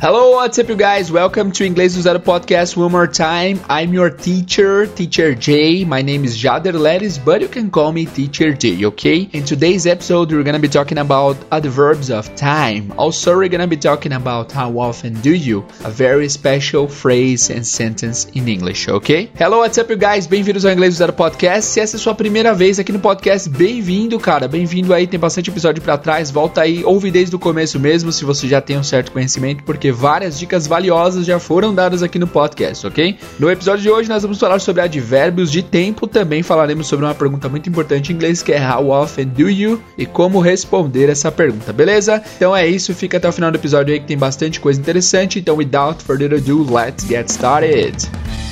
Hello, what's up, you guys? Welcome to Inglês do Zero podcast one more time. I'm your teacher, Teacher J. My name is Jader Leris, but you can call me Teacher J, okay? In today's episode, we're gonna be talking about adverbs of time. Also, we're gonna be talking about how often do you, a very special phrase and sentence in English, okay? Hello, what's up, you guys? Bem-vindos ao Inglês do Zero podcast. Se essa é a sua primeira vez aqui no podcast, bem-vindo, cara. Bem-vindo aí, tem bastante episódio para trás. Volta aí, ouve desde o começo mesmo, se você já tem um certo conhecimento, porque várias dicas valiosas já foram dadas aqui no podcast, ok? No episódio de hoje nós vamos falar sobre advérbios de tempo, também falaremos sobre uma pergunta muito importante em inglês que é How often do you? e como responder essa pergunta, beleza? Então é isso, fica até o final do episódio aí que tem bastante coisa interessante, então without further ado, let's get started!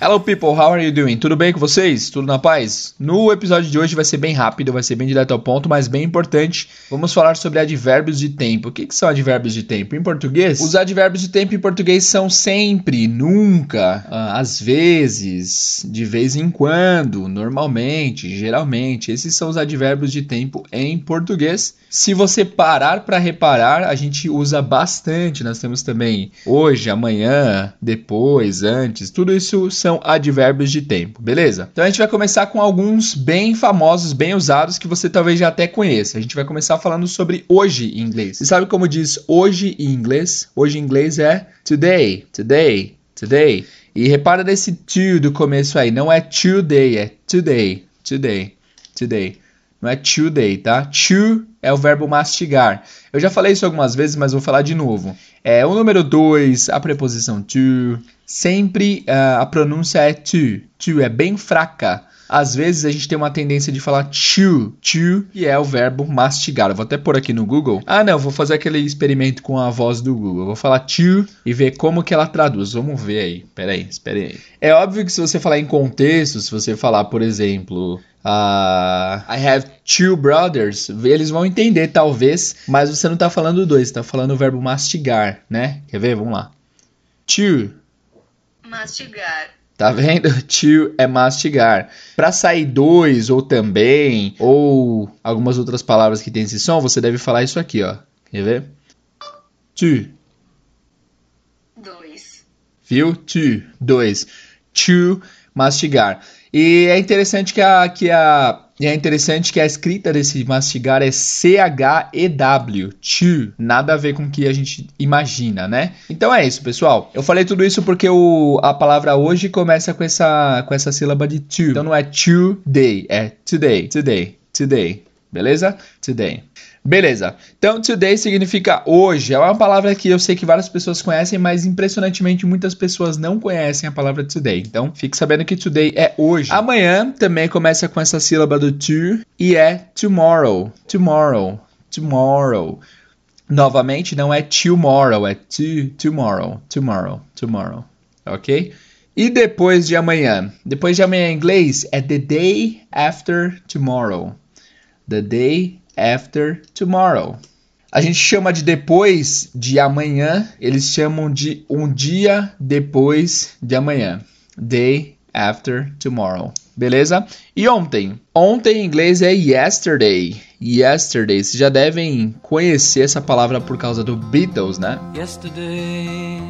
Hello people, how are you doing? Tudo bem com vocês? Tudo na paz? No episódio de hoje vai ser bem rápido, vai ser bem direto ao ponto, mas bem importante. Vamos falar sobre advérbios de tempo. O que, que são advérbios de tempo? Em português, os advérbios de tempo em português são sempre, nunca, ah, às vezes, de vez em quando, normalmente, geralmente. Esses são os advérbios de tempo em português. Se você parar para reparar, a gente usa bastante. Nós temos também hoje, amanhã, depois, antes. Tudo isso são advérbios de tempo, beleza? Então a gente vai começar com alguns bem famosos, bem usados que você talvez já até conheça. A gente vai começar falando sobre hoje em inglês. Você sabe como diz hoje em inglês? Hoje em inglês é today, today, today. E repara nesse to do começo aí, não é today, é today, today, today. Não é today, tá? Chew é o verbo mastigar. Eu já falei isso algumas vezes, mas vou falar de novo. É o número 2, a preposição to. Sempre uh, a pronúncia é to. To é bem fraca. Às vezes a gente tem uma tendência de falar chew, chew, que é o verbo mastigar. Eu vou até pôr aqui no Google. Ah, não, vou fazer aquele experimento com a voz do Google. Eu vou falar chew e ver como que ela traduz. Vamos ver aí. Pera aí, espere aí. É óbvio que se você falar em contexto, se você falar, por exemplo, uh, I have two brothers, eles vão entender talvez, mas você não está falando dois, está falando o verbo mastigar, né? Quer ver? Vamos lá. Chew. Mastigar. Tá vendo? To é mastigar. Para sair dois ou também, ou algumas outras palavras que tem esse som, você deve falar isso aqui, ó. Quer ver? To. Dois. Viu? To. Dois. To, mastigar. E é interessante que a, que a e é interessante que a escrita desse mastigar é C-H-E-W, chew, nada a ver com o que a gente imagina, né? Então é isso, pessoal. Eu falei tudo isso porque o, a palavra hoje começa com essa, com essa sílaba de to. Então não é today, é today, today, today. Beleza? Today. Beleza. Então, today significa hoje. É uma palavra que eu sei que várias pessoas conhecem, mas impressionantemente muitas pessoas não conhecem a palavra today. Então, fique sabendo que today é hoje. Amanhã também começa com essa sílaba do to e é tomorrow. Tomorrow. Tomorrow. Novamente, não é tomorrow, é to tomorrow. Tomorrow. Tomorrow. Ok? E depois de amanhã? Depois de amanhã em inglês é the day after tomorrow. The day after tomorrow. A gente chama de depois de amanhã, eles chamam de um dia depois de amanhã. Day after tomorrow. Beleza? E ontem? Ontem em inglês é yesterday. Yesterday. Vocês já devem conhecer essa palavra por causa do Beatles, né? Yesterday.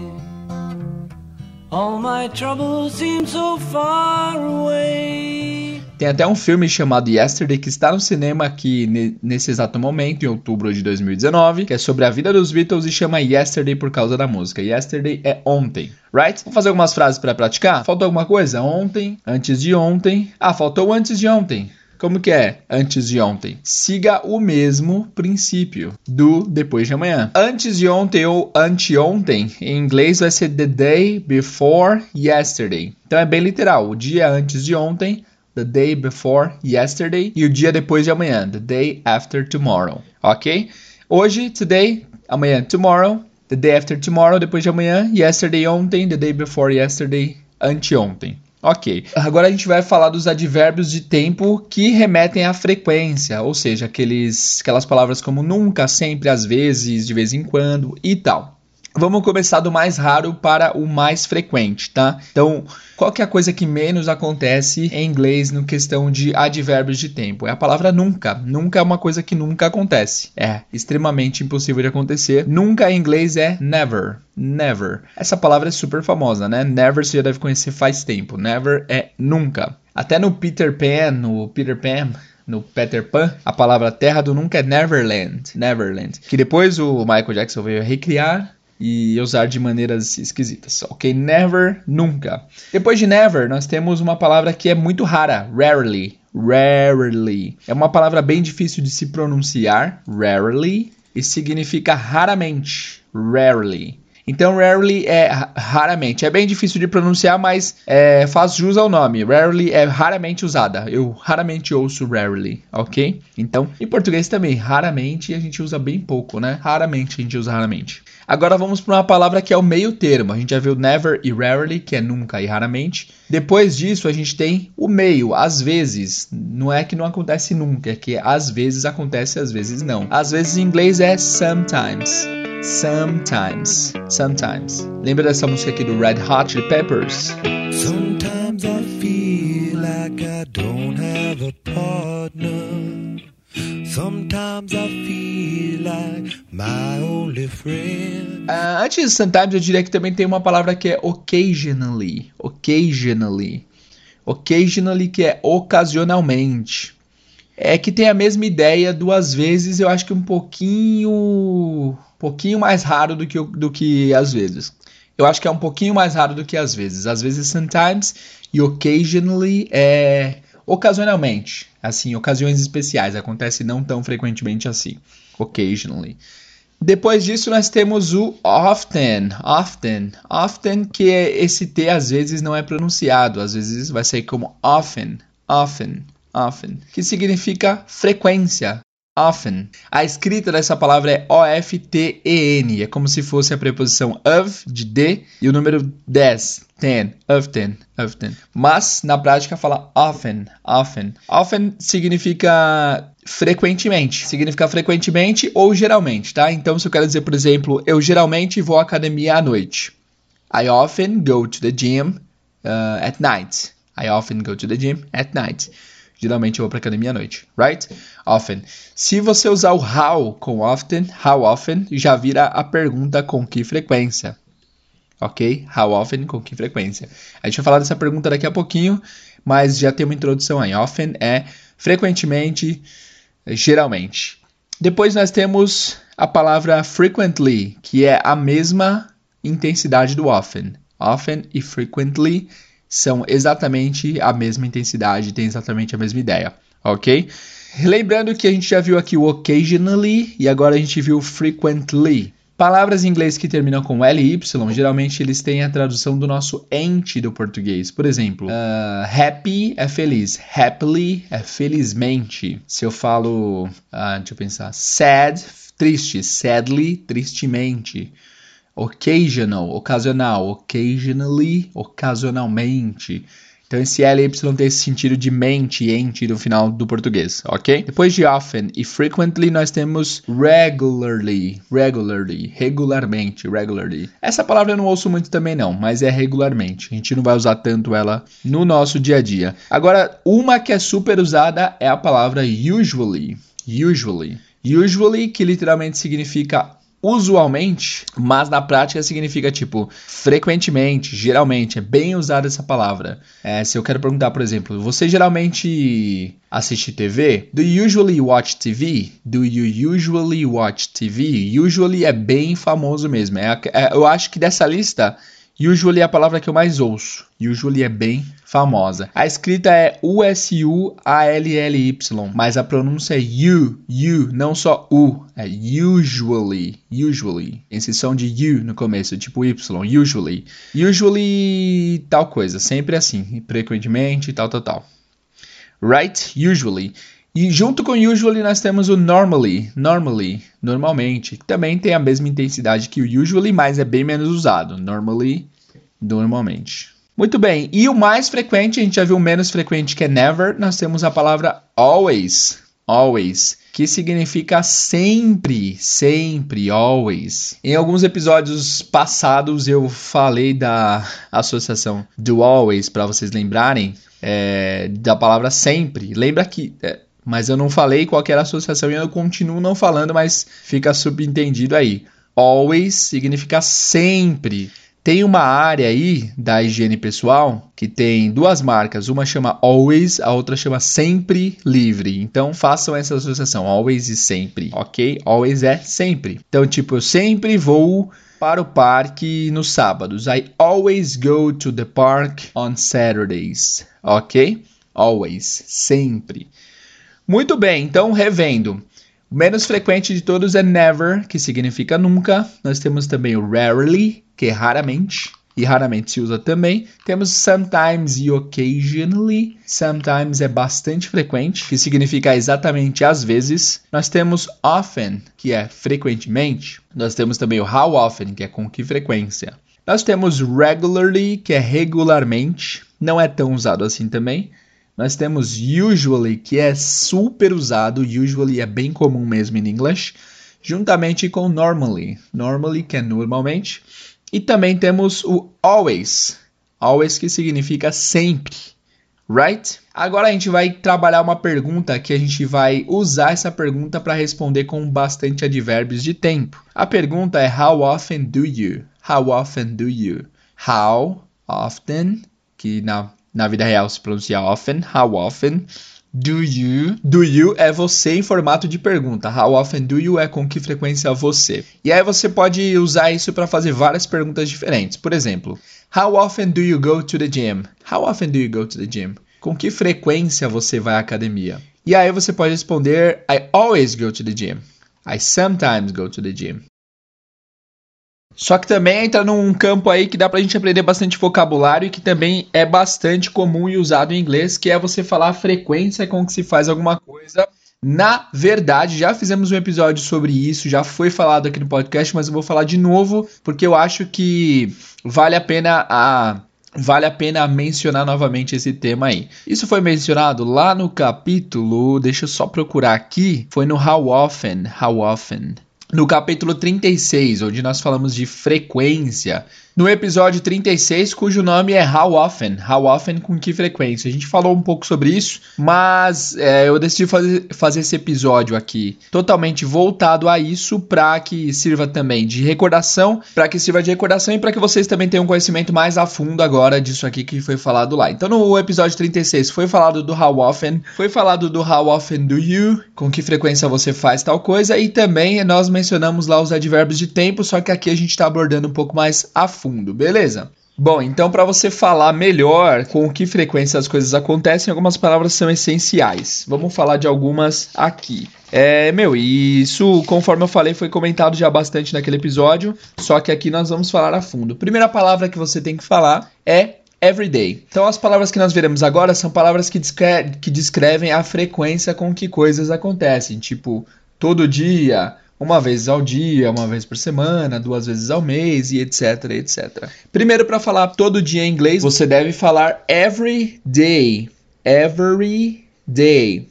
All my troubles seem so far away. Tem até um filme chamado Yesterday que está no cinema aqui nesse exato momento, em outubro de 2019, que é sobre a vida dos Beatles e chama Yesterday por causa da música. Yesterday é ontem, right? Vamos fazer algumas frases para praticar? Faltou alguma coisa? Ontem, antes de ontem. Ah, faltou antes de ontem. Como que é antes de ontem? Siga o mesmo princípio do depois de amanhã. Antes de ontem ou anteontem, em inglês vai ser the day before yesterday. Então é bem literal. O dia antes de ontem the day before yesterday, e o dia depois de amanhã, the day after tomorrow, ok? Hoje, today, amanhã, tomorrow, the day after tomorrow, depois de amanhã, yesterday, ontem, the day before yesterday, anteontem. Ok, agora a gente vai falar dos advérbios de tempo que remetem à frequência, ou seja, aqueles, aquelas palavras como nunca, sempre, às vezes, de vez em quando e tal. Vamos começar do mais raro para o mais frequente, tá? Então, qual que é a coisa que menos acontece em inglês no questão de advérbios de tempo? É a palavra nunca. Nunca é uma coisa que nunca acontece. É extremamente impossível de acontecer. Nunca em inglês é never. Never. Essa palavra é super famosa, né? Never você já deve conhecer faz tempo. Never é nunca. Até no Peter Pan, no Peter Pan, no Peter Pan, a palavra terra do nunca é Neverland. Neverland. Que depois o Michael Jackson veio recriar e usar de maneiras esquisitas. Ok? Never, nunca. Depois de never, nós temos uma palavra que é muito rara, rarely. Rarely. É uma palavra bem difícil de se pronunciar, rarely, e significa raramente, rarely. Então, rarely é raramente. É bem difícil de pronunciar, mas é, faz jus ao nome. Rarely é raramente usada. Eu raramente ouço rarely, ok? Então, em português também, raramente a gente usa bem pouco, né? Raramente a gente usa raramente. Agora vamos para uma palavra que é o meio termo. A gente já viu never e rarely, que é nunca e raramente. Depois disso, a gente tem o meio, às vezes. Não é que não acontece nunca, é que às vezes acontece, às vezes não. Às vezes em inglês é sometimes. Sometimes. Sometimes. Lembra dessa música aqui do Red Hot Chili Peppers? Sometimes I feel like I don't have a partner. Sometimes I feel Uh, antes de sometimes, eu diria que também tem uma palavra que é occasionally. Occasionally. Occasionally, que é ocasionalmente. É que tem a mesma ideia duas vezes, eu acho que um pouquinho. pouquinho mais raro do que, do que às vezes. Eu acho que é um pouquinho mais raro do que às vezes. Às vezes, sometimes e occasionally é ocasionalmente, assim, ocasiões especiais, acontece não tão frequentemente assim, occasionally. Depois disso nós temos o often, often, often que é esse T às vezes não é pronunciado, às vezes vai ser como often, often, often, que significa frequência, often. A escrita dessa palavra é O-F-T-E-N, é como se fosse a preposição of, de de, e o número 10, ten, often, often. Mas, na prática, fala often, often. Often significa frequentemente. Significa frequentemente ou geralmente, tá? Então, se eu quero dizer, por exemplo, eu geralmente vou à academia à noite. I often go to the gym uh, at night. I often go to the gym at night. Geralmente eu vou para academia à noite, right? Often. Se você usar o how com often, how often, já vira a pergunta com que frequência. Ok? How often, com que frequência. A gente vai falar dessa pergunta daqui a pouquinho, mas já tem uma introdução aí. Often é frequentemente, geralmente. Depois nós temos a palavra frequently, que é a mesma intensidade do often. Often e frequently são exatamente a mesma intensidade, têm exatamente a mesma ideia, ok? Lembrando que a gente já viu aqui o occasionally e agora a gente viu frequently. Palavras em inglês que terminam com LY, geralmente eles têm a tradução do nosso ente do português. Por exemplo, uh, happy é feliz, happily é felizmente. Se eu falo, uh, deixa eu pensar, sad, triste, sadly, tristemente occasional, ocasional, occasionally, ocasionalmente. Então esse LY tem esse sentido de mente, ente no final do português, ok? Depois de often e frequently nós temos regularly, regularly, regularmente, regularly. Essa palavra eu não ouço muito também não, mas é regularmente. A gente não vai usar tanto ela no nosso dia a dia. Agora, uma que é super usada é a palavra usually, usually. Usually, que literalmente significa usualmente, mas na prática significa tipo frequentemente, geralmente. É bem usada essa palavra. É, se eu quero perguntar, por exemplo, você geralmente assiste TV? Do you usually watch TV? Do you usually watch TV? Usually é bem famoso mesmo. É, é, eu acho que dessa lista Usually é a palavra que eu mais ouço. Usually é bem famosa. A escrita é U-S-U-A-L-L-Y, mas a pronúncia é U, U, não só U. É usually, usually. Inserção de U no começo, tipo Y, usually. Usually tal coisa, sempre assim, frequentemente, tal, tal, tal. Right? Usually. E junto com usually nós temos o normally, normally, normalmente, que também tem a mesma intensidade que o usually, mas é bem menos usado. Normally, normalmente. Muito bem, e o mais frequente, a gente já viu o menos frequente que é never, nós temos a palavra always. always, que significa sempre, sempre, always. Em alguns episódios passados eu falei da associação do always para vocês lembrarem é, da palavra sempre. Lembra que é, mas eu não falei qual era a associação e eu continuo não falando, mas fica subentendido aí. Always significa sempre. Tem uma área aí da higiene pessoal que tem duas marcas, uma chama Always, a outra chama Sempre Livre. Então façam essa associação, Always e Sempre, ok? Always é sempre. Então, tipo, eu sempre vou para o parque nos sábados. I always go to the park on Saturdays, ok? Always, sempre. Muito bem, então revendo. O menos frequente de todos é never, que significa nunca. Nós temos também o rarely, que é raramente, e raramente se usa também. Temos sometimes e occasionally. Sometimes é bastante frequente, que significa exatamente às vezes. Nós temos often, que é frequentemente. Nós temos também o how often, que é com que frequência. Nós temos regularly, que é regularmente, não é tão usado assim também. Nós temos usually, que é super usado, usually é bem comum mesmo em inglês, juntamente com normally, normally que é normalmente. E também temos o always, always que significa sempre, right? Agora a gente vai trabalhar uma pergunta que a gente vai usar essa pergunta para responder com bastante advérbios de tempo. A pergunta é how often do you? How often do you? How often, que na, na vida real se pronuncia often, how often Do you? Do you é você em formato de pergunta. How often do you é com que frequência você. E aí você pode usar isso para fazer várias perguntas diferentes. Por exemplo, How often do you go to the gym? How often do you go to the gym? Com que frequência você vai à academia? E aí você pode responder I always go to the gym. I sometimes go to the gym. Só que também entra num campo aí que dá pra gente aprender bastante vocabulário e que também é bastante comum e usado em inglês, que é você falar a frequência com que se faz alguma coisa. Na verdade, já fizemos um episódio sobre isso, já foi falado aqui no podcast, mas eu vou falar de novo porque eu acho que vale a pena a vale a pena mencionar novamente esse tema aí. Isso foi mencionado lá no capítulo, deixa eu só procurar aqui, foi no How Often, How Often no capítulo 36, onde nós falamos de frequência. No episódio 36, cujo nome é How Often? How Often com que frequência? A gente falou um pouco sobre isso, mas é, eu decidi fazer, fazer esse episódio aqui totalmente voltado a isso para que sirva também de recordação, para que sirva de recordação e para que vocês também tenham um conhecimento mais a fundo agora disso aqui que foi falado lá. Então no episódio 36 foi falado do How Often, foi falado do How Often do You, com que frequência você faz tal coisa e também nós mencionamos lá os advérbios de tempo, só que aqui a gente está abordando um pouco mais a fundo fundo, beleza? Bom, então para você falar melhor com que frequência as coisas acontecem, algumas palavras são essenciais. Vamos falar de algumas aqui. É, meu, isso, conforme eu falei, foi comentado já bastante naquele episódio, só que aqui nós vamos falar a fundo. Primeira palavra que você tem que falar é everyday. Então, as palavras que nós veremos agora são palavras que, descre que descrevem a frequência com que coisas acontecem, tipo todo dia, uma vez ao dia, uma vez por semana, duas vezes ao mês e etc, etc. Primeiro, para falar todo dia em inglês, você deve falar every day. Every day.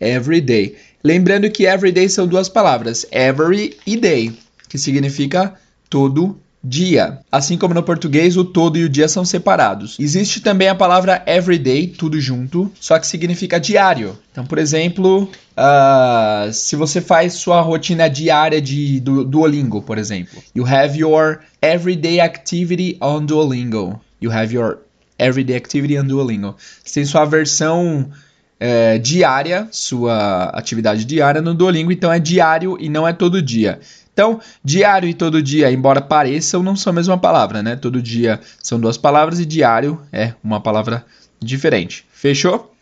Every day. Lembrando que every day são duas palavras, every e day, que significa todo dia. Assim como no português, o todo e o dia são separados. Existe também a palavra everyday, tudo junto, só que significa diário. Então, por exemplo, uh, se você faz sua rotina diária de do, Duolingo, por exemplo, you have your everyday activity on Duolingo. You have your everyday activity on Duolingo. Você tem sua versão é, diária, sua atividade diária no Duolingo, então é diário e não é todo dia. Então, diário e todo dia, embora pareçam, não são a mesma palavra, né? Todo dia são duas palavras e diário é uma palavra diferente. Fechou?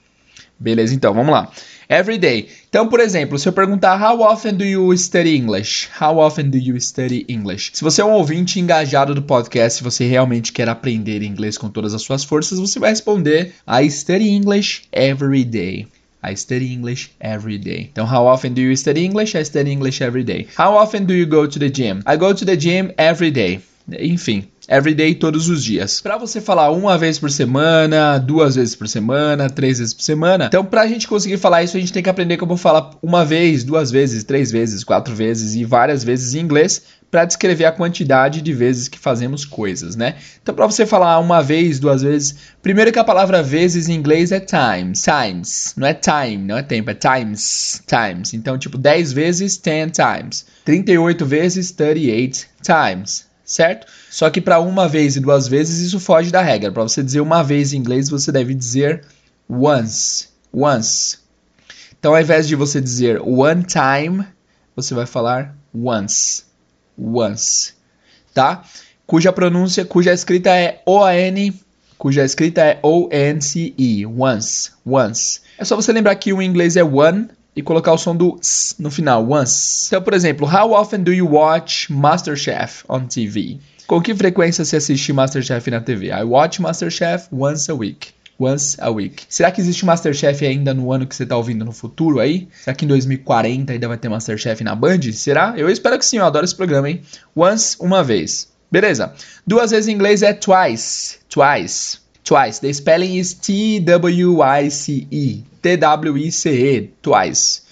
Beleza, então, vamos lá. Every day. Então, por exemplo, se eu perguntar How often do you study English? How often do you study English? Se você é um ouvinte engajado do podcast, se você realmente quer aprender inglês com todas as suas forças, você vai responder I study English every day. I study English every day. Então, how often do you study English? I study English every day. How often do you go to the gym? I go to the gym every day. Enfim, every day, todos os dias. Para você falar uma vez por semana, duas vezes por semana, três vezes por semana. Então, para a gente conseguir falar isso, a gente tem que aprender como falar uma vez, duas vezes, três vezes, quatro vezes e várias vezes em inglês para descrever a quantidade de vezes que fazemos coisas, né? Então, para você falar uma vez, duas vezes, primeiro que a palavra vezes em inglês é times, times, não é time, não é tempo, é times, times. Então, tipo, 10 vezes, 10 times. 38 vezes, 38 times certo? Só que para uma vez e duas vezes isso foge da regra. Para você dizer uma vez em inglês, você deve dizer once, once. Então, ao invés de você dizer one time, você vai falar once, once, tá? Cuja pronúncia, cuja escrita é O-A-N, cuja escrita é O-N-C-E, once, once. É só você lembrar que o inglês é one e colocar o som do s no final, once. Então, por exemplo, how often do you watch MasterChef on TV? Com que frequência você assiste MasterChef na TV? I watch MasterChef once a week. Once a week. Será que existe Masterchef ainda no ano que você está ouvindo no futuro aí? Será que em 2040 ainda vai ter Masterchef na Band? Será? Eu espero que sim, eu adoro esse programa, hein? Once, uma vez. Beleza. Duas vezes em inglês é twice. Twice. Twice. The spelling is T-W-I-C-E. T-W-I-C-E. Twice.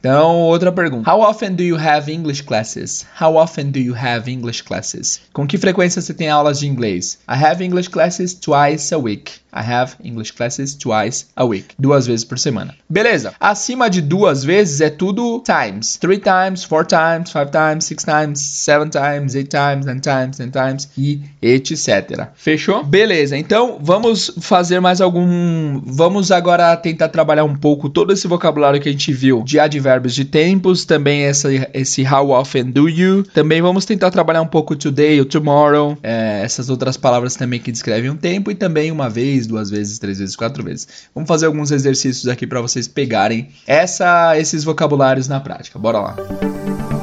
Então, outra pergunta. How often do you have English classes? How often do you have English classes? Com que frequência você tem aulas de inglês? I have English classes twice a week. I have English classes twice a week. Duas vezes por semana. Beleza. Acima de duas vezes é tudo times. Three times, four times, five times, six times, seven times, eight times, nine times, ten times e etc. Fechou? Beleza. Então, vamos fazer mais algum... Vamos agora tentar trabalhar um pouco todo esse vocabulário que a gente viu de advérbios de tempos, também essa, esse how often do you. Também vamos tentar trabalhar um pouco today ou tomorrow, é, essas outras palavras também que descrevem um tempo e também uma vez duas vezes, três vezes, quatro vezes. Vamos fazer alguns exercícios aqui para vocês pegarem essa, esses vocabulários na prática. Bora lá.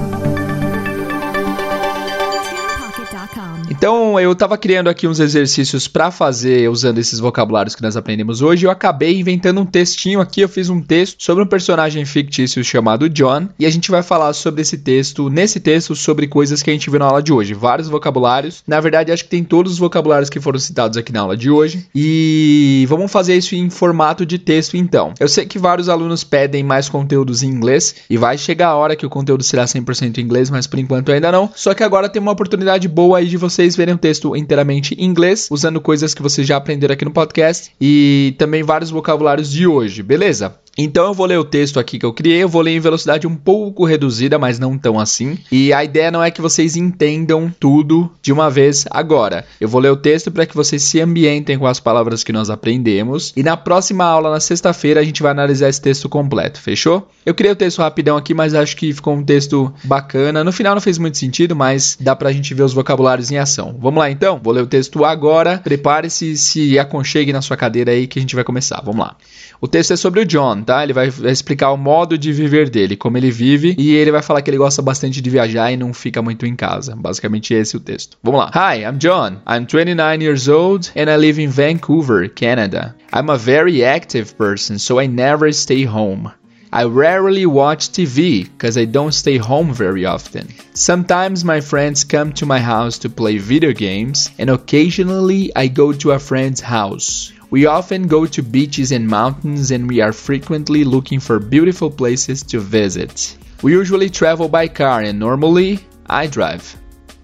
Então eu estava criando aqui uns exercícios para fazer usando esses vocabulários que nós aprendemos hoje. Eu acabei inventando um textinho aqui. Eu fiz um texto sobre um personagem fictício chamado John e a gente vai falar sobre esse texto, nesse texto, sobre coisas que a gente viu na aula de hoje. Vários vocabulários. Na verdade, acho que tem todos os vocabulários que foram citados aqui na aula de hoje. E vamos fazer isso em formato de texto então. Eu sei que vários alunos pedem mais conteúdos em inglês e vai chegar a hora que o conteúdo será 100% em inglês, mas por enquanto ainda não. Só que agora tem uma oportunidade boa aí de vocês vocês verem o texto inteiramente em inglês, usando coisas que vocês já aprenderam aqui no podcast e também vários vocabulários de hoje, beleza? Então eu vou ler o texto aqui que eu criei, eu vou ler em velocidade um pouco reduzida, mas não tão assim. E a ideia não é que vocês entendam tudo de uma vez agora. Eu vou ler o texto para que vocês se ambientem com as palavras que nós aprendemos. E na próxima aula, na sexta-feira, a gente vai analisar esse texto completo, fechou? Eu criei o texto rapidão aqui, mas acho que ficou um texto bacana. No final não fez muito sentido, mas dá pra gente ver os vocabulários em ação. Vamos lá então? Vou ler o texto agora. Prepare-se, se aconchegue na sua cadeira aí que a gente vai começar. Vamos lá. O texto é sobre o John, Ele vai explicar o modo de viver dele, como ele vive, e ele vai falar que ele gosta bastante de viajar e não fica muito em casa. Basicamente esse é o texto. Vamos lá. Hi, I'm John. I'm 29 years old and I live in Vancouver, Canada. I'm a very active person, so I never stay home. I rarely watch TV because I don't stay home very often. Sometimes my friends come to my house to play video games, and occasionally I go to a friend's house. We often go to beaches and mountains, and we are frequently looking for beautiful places to visit. We usually travel by car, and normally I drive.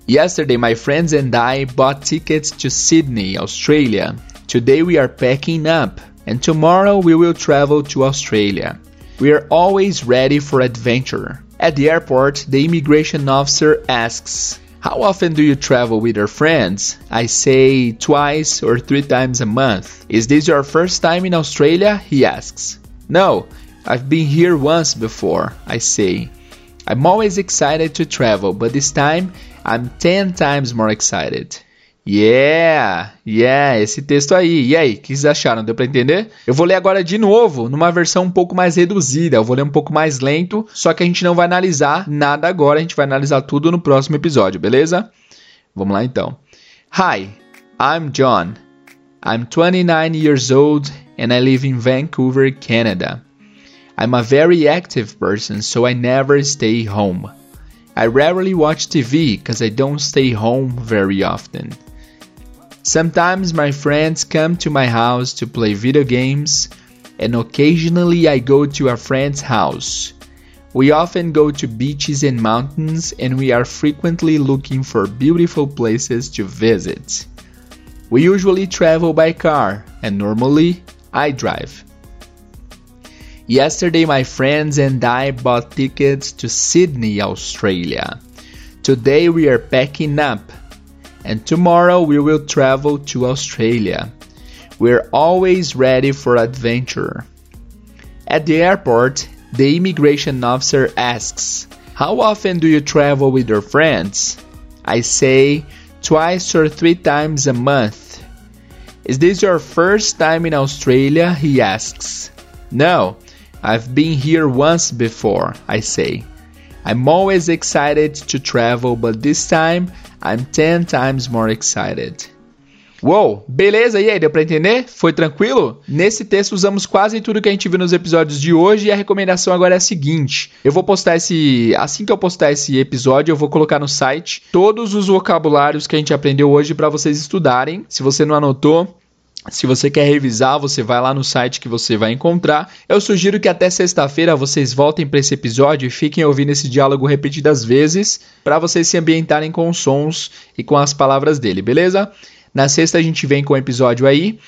Yesterday, my friends and I bought tickets to Sydney, Australia. Today, we are packing up, and tomorrow, we will travel to Australia. We are always ready for adventure. At the airport, the immigration officer asks, how often do you travel with your friends? I say twice or three times a month. Is this your first time in Australia? He asks. No, I've been here once before, I say. I'm always excited to travel, but this time I'm 10 times more excited. Yeah, yeah, esse texto aí. E aí, o que vocês acharam? Deu para entender? Eu vou ler agora de novo, numa versão um pouco mais reduzida. Eu vou ler um pouco mais lento, só que a gente não vai analisar nada agora, a gente vai analisar tudo no próximo episódio, beleza? Vamos lá então. Hi, I'm John. I'm 29 years old and I live in Vancouver, Canada. I'm a very active person, so I never stay home. I rarely watch TV because I don't stay home very often. Sometimes my friends come to my house to play video games, and occasionally I go to a friend's house. We often go to beaches and mountains, and we are frequently looking for beautiful places to visit. We usually travel by car, and normally I drive. Yesterday, my friends and I bought tickets to Sydney, Australia. Today, we are packing up and tomorrow we will travel to Australia. We're always ready for adventure. At the airport, the immigration officer asks, How often do you travel with your friends? I say, Twice or three times a month. Is this your first time in Australia? He asks. No, I've been here once before, I say. I'm always excited to travel, but this time I'm 10 times more excited. Uou, beleza? E aí, deu pra entender? Foi tranquilo? Nesse texto usamos quase tudo que a gente viu nos episódios de hoje e a recomendação agora é a seguinte: eu vou postar esse. Assim que eu postar esse episódio, eu vou colocar no site todos os vocabulários que a gente aprendeu hoje para vocês estudarem. Se você não anotou, se você quer revisar, você vai lá no site que você vai encontrar. Eu sugiro que até sexta-feira vocês voltem para esse episódio e fiquem ouvindo esse diálogo repetidas vezes para vocês se ambientarem com os sons e com as palavras dele, beleza? Na sexta a gente vem com o episódio aí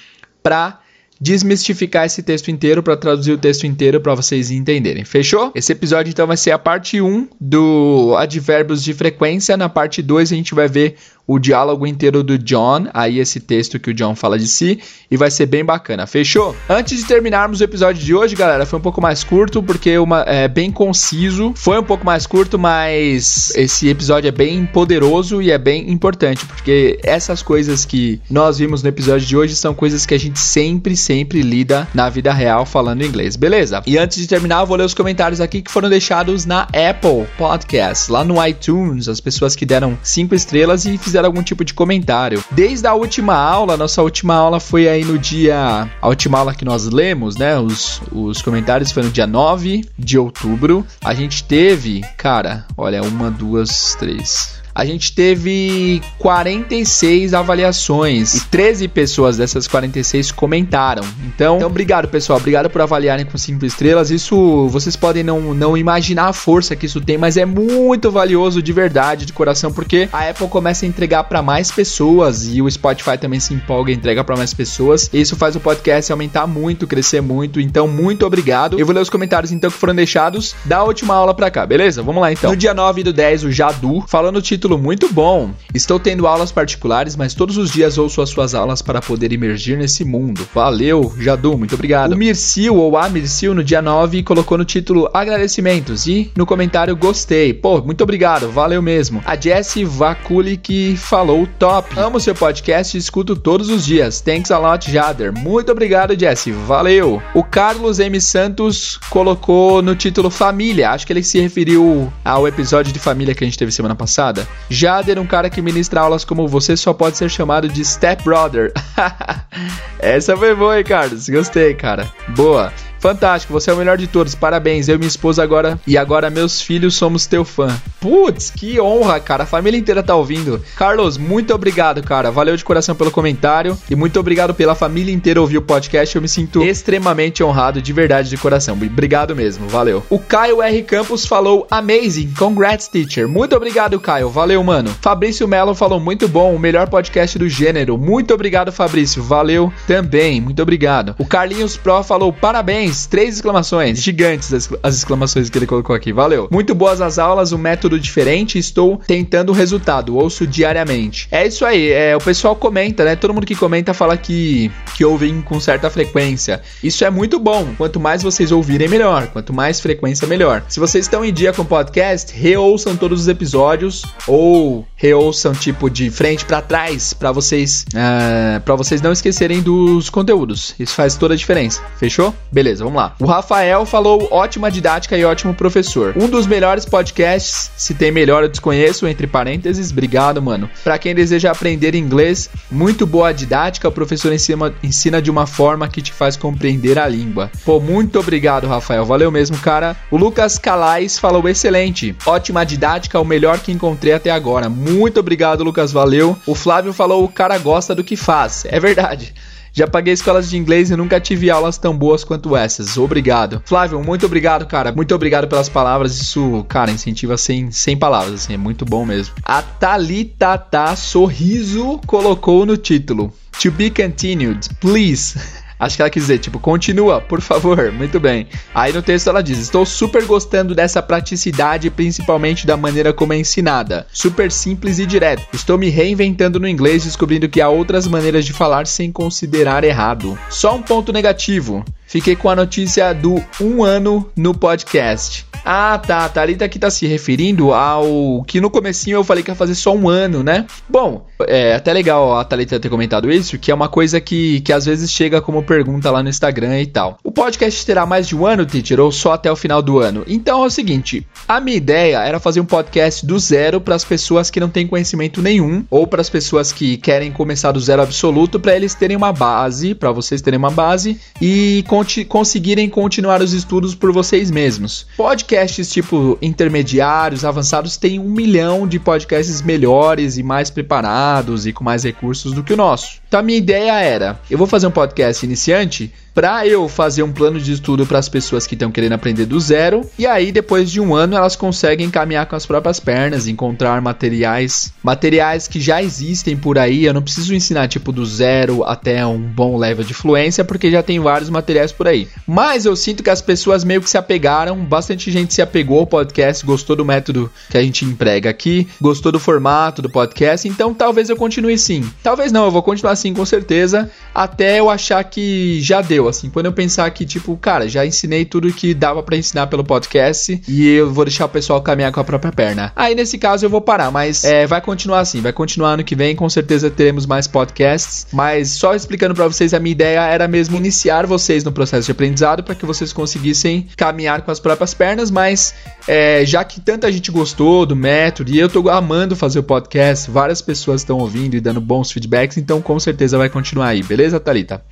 para desmistificar esse texto inteiro para traduzir o texto inteiro para vocês entenderem. Fechou? Esse episódio então vai ser a parte 1 do advérbios de frequência. Na parte 2 a gente vai ver o diálogo inteiro do John, aí esse texto que o John fala de si, e vai ser bem bacana, fechou? Antes de terminarmos o episódio de hoje, galera, foi um pouco mais curto, porque uma, é bem conciso, foi um pouco mais curto, mas esse episódio é bem poderoso e é bem importante, porque essas coisas que nós vimos no episódio de hoje são coisas que a gente sempre, sempre lida na vida real falando inglês, beleza? E antes de terminar, eu vou ler os comentários aqui que foram deixados na Apple Podcast, lá no iTunes, as pessoas que deram cinco estrelas e fizeram fizeram algum tipo de comentário. Desde a última aula, nossa última aula foi aí no dia. A última aula que nós lemos, né? Os, os comentários foi no dia 9 de outubro. A gente teve, cara, olha, uma, duas, três a gente teve 46 avaliações e 13 pessoas dessas 46 comentaram. Então, então obrigado, pessoal. Obrigado por avaliarem com 5 estrelas. Isso vocês podem não, não imaginar a força que isso tem, mas é muito valioso de verdade, de coração, porque a Apple começa a entregar para mais pessoas e o Spotify também se empolga e entrega para mais pessoas. E isso faz o podcast aumentar muito, crescer muito. Então, muito obrigado. Eu vou ler os comentários então que foram deixados da última aula para cá, beleza? Vamos lá então. No dia 9 do 10, o Jadu, falando o título título muito bom. Estou tendo aulas particulares, mas todos os dias ouço as suas aulas para poder emergir nesse mundo. Valeu, Jadu, muito obrigado. O Mircil, ou a Mircil, no dia 9, colocou no título agradecimentos e no comentário gostei. Pô, muito obrigado, valeu mesmo. A Jessie Vaculi que falou top. Amo seu podcast e escuto todos os dias. Thanks a lot, Jader. Muito obrigado, Jessie, valeu. O Carlos M. Santos colocou no título família. Acho que ele se referiu ao episódio de família que a gente teve semana passada. Jader, um cara que ministra aulas como você, só pode ser chamado de Step Brother. Essa foi boa, hein, Carlos? Gostei, cara. Boa. Fantástico, você é o melhor de todos. Parabéns. Eu e minha esposa agora e agora meus filhos somos teu fã. Putz, que honra, cara. A família inteira tá ouvindo. Carlos, muito obrigado, cara. Valeu de coração pelo comentário e muito obrigado pela família inteira ouvir o podcast. Eu me sinto extremamente honrado, de verdade, de coração. Obrigado mesmo. Valeu. O Caio R Campos falou amazing. Congrats, teacher. Muito obrigado, Caio. Valeu, mano. Fabrício Melo falou muito bom, o melhor podcast do gênero. Muito obrigado, Fabrício. Valeu também. Muito obrigado. O Carlinhos Pro falou parabéns três exclamações. Gigantes as, as exclamações que ele colocou aqui. Valeu. Muito boas as aulas, um método diferente. Estou tentando o resultado. Ouço diariamente. É isso aí. É, o pessoal comenta, né? Todo mundo que comenta fala que, que ouvem com certa frequência. Isso é muito bom. Quanto mais vocês ouvirem, melhor. Quanto mais frequência, melhor. Se vocês estão em dia com o podcast, reouçam todos os episódios ou reouçam tipo de frente para trás para vocês uh, ah, para vocês não esquecerem dos conteúdos. Isso faz toda a diferença. Fechou? Beleza vamos lá. O Rafael falou ótima didática e ótimo professor. Um dos melhores podcasts, se tem melhor eu desconheço, entre parênteses, obrigado, mano. Para quem deseja aprender inglês, muito boa didática, o professor ensina, ensina de uma forma que te faz compreender a língua. Pô, muito obrigado, Rafael, valeu mesmo, cara. O Lucas Calais falou excelente, ótima didática, o melhor que encontrei até agora, muito Muito obrigado, Lucas. Valeu. O Flávio falou: o cara gosta do que faz. É verdade. Já paguei escolas de inglês e nunca tive aulas tão boas quanto essas. Obrigado. Flávio, muito obrigado, cara. Muito obrigado pelas palavras. Isso, cara, incentiva sem, sem palavras, assim, é muito bom mesmo. A Talitata Sorriso colocou no título. To be continued, please. Acho que ela quis dizer, tipo, continua, por favor. Muito bem. Aí no texto ela diz: Estou super gostando dessa praticidade, principalmente da maneira como é ensinada. Super simples e direto. Estou me reinventando no inglês, descobrindo que há outras maneiras de falar sem considerar errado. Só um ponto negativo. Fiquei com a notícia do um ano no podcast. Ah, tá. A Thalita aqui tá se referindo ao que no comecinho eu falei que ia fazer só um ano, né? Bom, é até legal a Thalita ter comentado isso, que é uma coisa que, que às vezes chega como pergunta lá no Instagram e tal. O podcast terá mais de um ano, teacher, ou só até o final do ano? Então é o seguinte, a minha ideia era fazer um podcast do zero para as pessoas que não têm conhecimento nenhum, ou para as pessoas que querem começar do zero absoluto, para eles terem uma base, para vocês terem uma base e conseguirem continuar os estudos por vocês mesmos. Podcasts tipo intermediários, avançados, tem um milhão de podcasts melhores e mais preparados e com mais recursos do que o nosso. Então a minha ideia era, eu vou fazer um podcast iniciante para eu fazer um plano de estudo para as pessoas que estão querendo aprender do zero. E aí, depois de um ano, elas conseguem caminhar com as próprias pernas, encontrar materiais, materiais que já existem por aí. Eu não preciso ensinar tipo do zero até um bom level de fluência, porque já tem vários materiais por aí. Mas eu sinto que as pessoas meio que se apegaram, bastante gente se apegou ao podcast, gostou do método que a gente emprega aqui, gostou do formato do podcast, então talvez eu continue sim. Talvez não, eu vou continuar sim com certeza, até eu achar que já deu assim. Quando eu pensar que, tipo, cara, já ensinei tudo que dava para ensinar pelo podcast e eu vou deixar o pessoal caminhar com a própria perna. Aí, nesse caso, eu vou parar, mas é, vai continuar assim, vai continuar ano que vem, com certeza teremos mais podcasts. Mas só explicando para vocês, a minha ideia era mesmo iniciar vocês no processo de aprendizado para que vocês conseguissem caminhar com as próprias pernas, mas é, já que tanta gente gostou do método e eu tô amando fazer o podcast, várias pessoas estão ouvindo e dando bons feedbacks, então com certeza vai continuar aí, beleza, Thalita?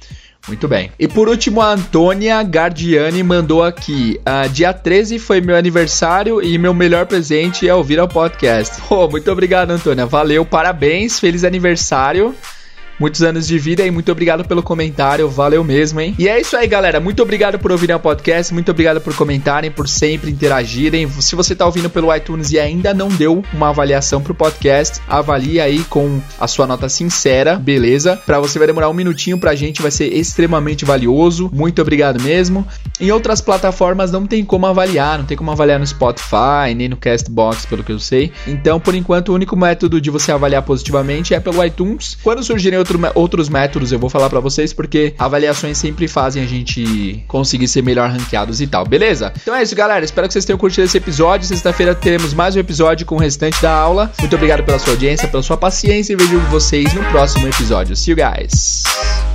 Muito bem. E por último, a Antônia Gardiani mandou aqui. Uh, dia 13 foi meu aniversário e meu melhor presente é ouvir o podcast. Oh, muito obrigado, Antônia. Valeu, parabéns, feliz aniversário muitos anos de vida e muito obrigado pelo comentário, valeu mesmo, hein? E é isso aí, galera. Muito obrigado por ouvirem o podcast, muito obrigado por comentarem, por sempre interagirem. Se você tá ouvindo pelo iTunes e ainda não deu uma avaliação pro podcast, avalie aí com a sua nota sincera, beleza? Para você vai demorar um minutinho pra gente, vai ser extremamente valioso. Muito obrigado mesmo. Em outras plataformas não tem como avaliar, não tem como avaliar no Spotify, nem no Castbox, pelo que eu sei. Então, por enquanto, o único método de você avaliar positivamente é pelo iTunes. Quando surgirem outro, outros métodos eu vou falar para vocês, porque avaliações sempre fazem a gente conseguir ser melhor ranqueados e tal, beleza? Então é isso, galera. Espero que vocês tenham curtido esse episódio. Sexta-feira teremos mais um episódio com o restante da aula. Muito obrigado pela sua audiência, pela sua paciência e vejo vocês no próximo episódio. See you guys!